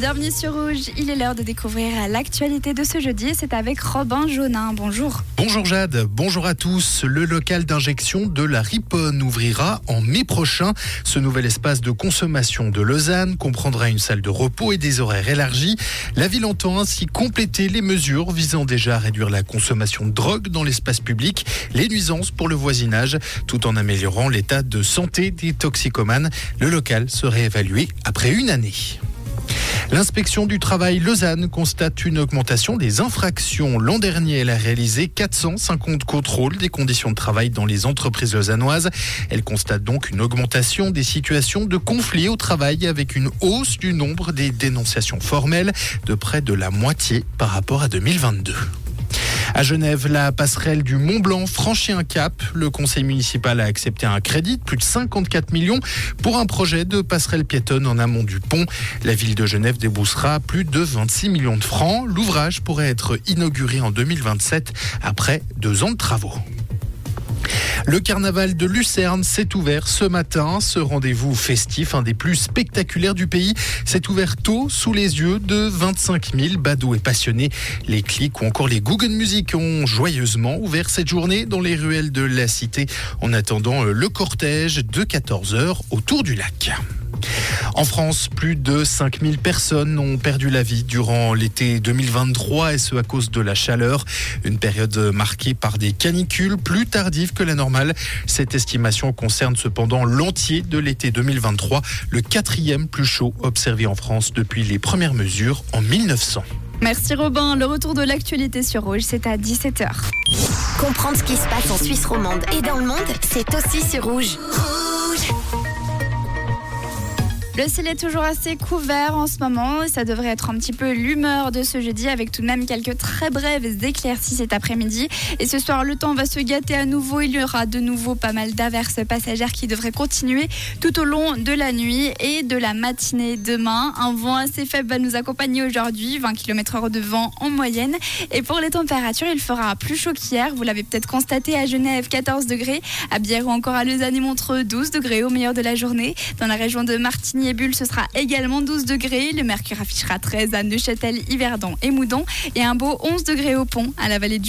Bienvenue sur Rouge. Il est l'heure de découvrir l'actualité de ce jeudi. C'est avec Robin Jaunin. Bonjour. Bonjour Jade, bonjour à tous. Le local d'injection de la Riponne ouvrira en mai prochain. Ce nouvel espace de consommation de Lausanne comprendra une salle de repos et des horaires élargis. La ville entend ainsi compléter les mesures visant déjà à réduire la consommation de drogue dans l'espace public, les nuisances pour le voisinage, tout en améliorant l'état de santé des toxicomanes. Le local serait évalué après une année. L'inspection du travail Lausanne constate une augmentation des infractions. L'an dernier, elle a réalisé 450 contrôles des conditions de travail dans les entreprises lausannoises. Elle constate donc une augmentation des situations de conflit au travail avec une hausse du nombre des dénonciations formelles de près de la moitié par rapport à 2022. À Genève, la passerelle du Mont Blanc franchit un cap. Le conseil municipal a accepté un crédit de plus de 54 millions pour un projet de passerelle piétonne en amont du pont. La ville de Genève déboussera plus de 26 millions de francs. L'ouvrage pourrait être inauguré en 2027 après deux ans de travaux. Le carnaval de Lucerne s'est ouvert ce matin. Ce rendez-vous festif, un des plus spectaculaires du pays, s'est ouvert tôt sous les yeux de 25 000 badauds et passionnés. Les clics ou encore les Google Music ont joyeusement ouvert cette journée dans les ruelles de la cité en attendant le cortège de 14h autour du lac. En France, plus de 5000 personnes ont perdu la vie durant l'été 2023 et ce à cause de la chaleur. Une période marquée par des canicules plus tardives que la normale. Cette estimation concerne cependant l'entier de l'été 2023, le quatrième plus chaud observé en France depuis les premières mesures en 1900. Merci Robin. Le retour de l'actualité sur Rouge, c'est à 17h. Comprendre ce qui se passe en Suisse romande et dans le monde, c'est aussi sur Rouge. Le ciel est toujours assez couvert en ce moment et ça devrait être un petit peu l'humeur de ce jeudi avec tout de même quelques très brèves éclaircies cet après-midi. Et ce soir, le temps va se gâter à nouveau. Il y aura de nouveau pas mal d'averses passagères qui devraient continuer tout au long de la nuit et de la matinée demain. Un vent assez faible va nous accompagner aujourd'hui, 20 km/h de vent en moyenne. Et pour les températures, il fera plus chaud qu'hier. Vous l'avez peut-être constaté à Genève, 14 degrés. À Bière ou encore à Lausanne et Montreux, 12 degrés au meilleur de la journée. Dans la région de Martigny, Bulle, ce sera également 12 degrés. Le mercure affichera 13 à Neuchâtel, Yverdon et Moudon et un beau 11 degrés au pont à la vallée du